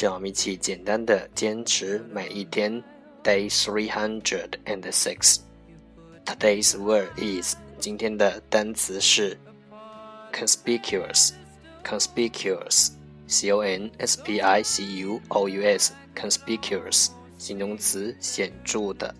让我们一起简单的坚持每一天。Day three hundred and six. Today's word is 今天的单词是 conspicuous. Conspicuous. C O N S P I C U O U S. Conspicuous. 形容词，显著的。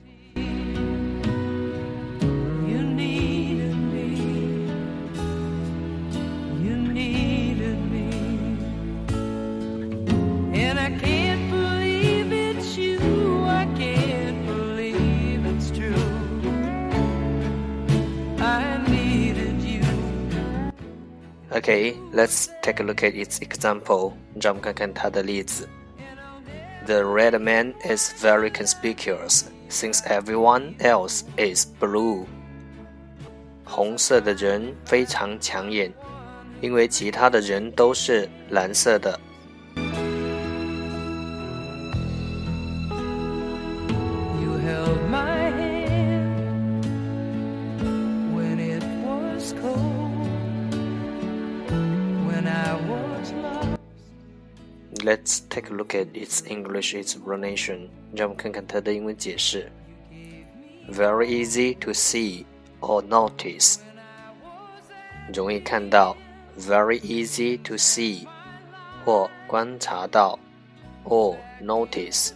Okay, let's take a look at its example. 让我们看看它的例子。The red man is very conspicuous since everyone else is blue. 红色的人非常抢眼，因为其他的人都是蓝色的。 Let's take a look at its English explanation. 让我们看看它的英文解释。Very easy to see or notice. 容易看到，very easy to see，或观察到，or notice，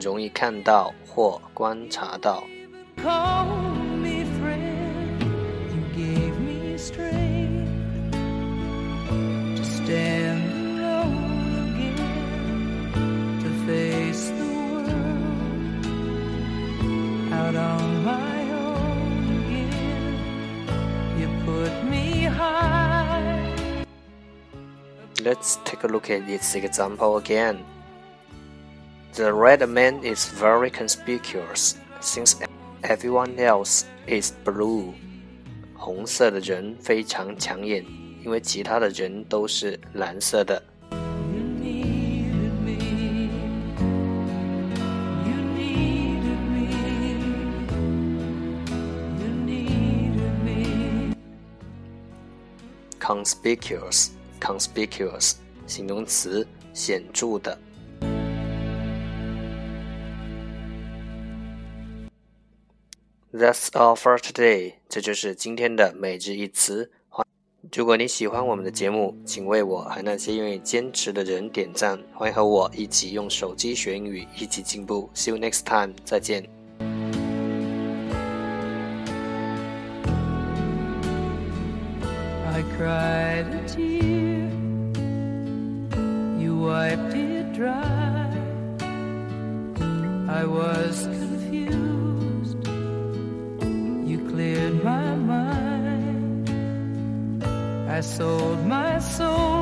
容易看到或观察到。 out on my own again. You put me high. Let's take a look at its example again. The red man is very conspicuous since everyone else is blue. 红色的人非常抢眼，因为其他的人都是蓝色的。 Conspicuous, conspicuous，形容词，显著的。That's all for today。这就是今天的每日一词。如果你喜欢我们的节目，请为我和那些愿意坚持的人点赞。欢迎和我一起用手机学英语，一起进步。See you next time，再见。Cried a tear. You wiped it dry. I was confused. You cleared my mind. I sold my soul.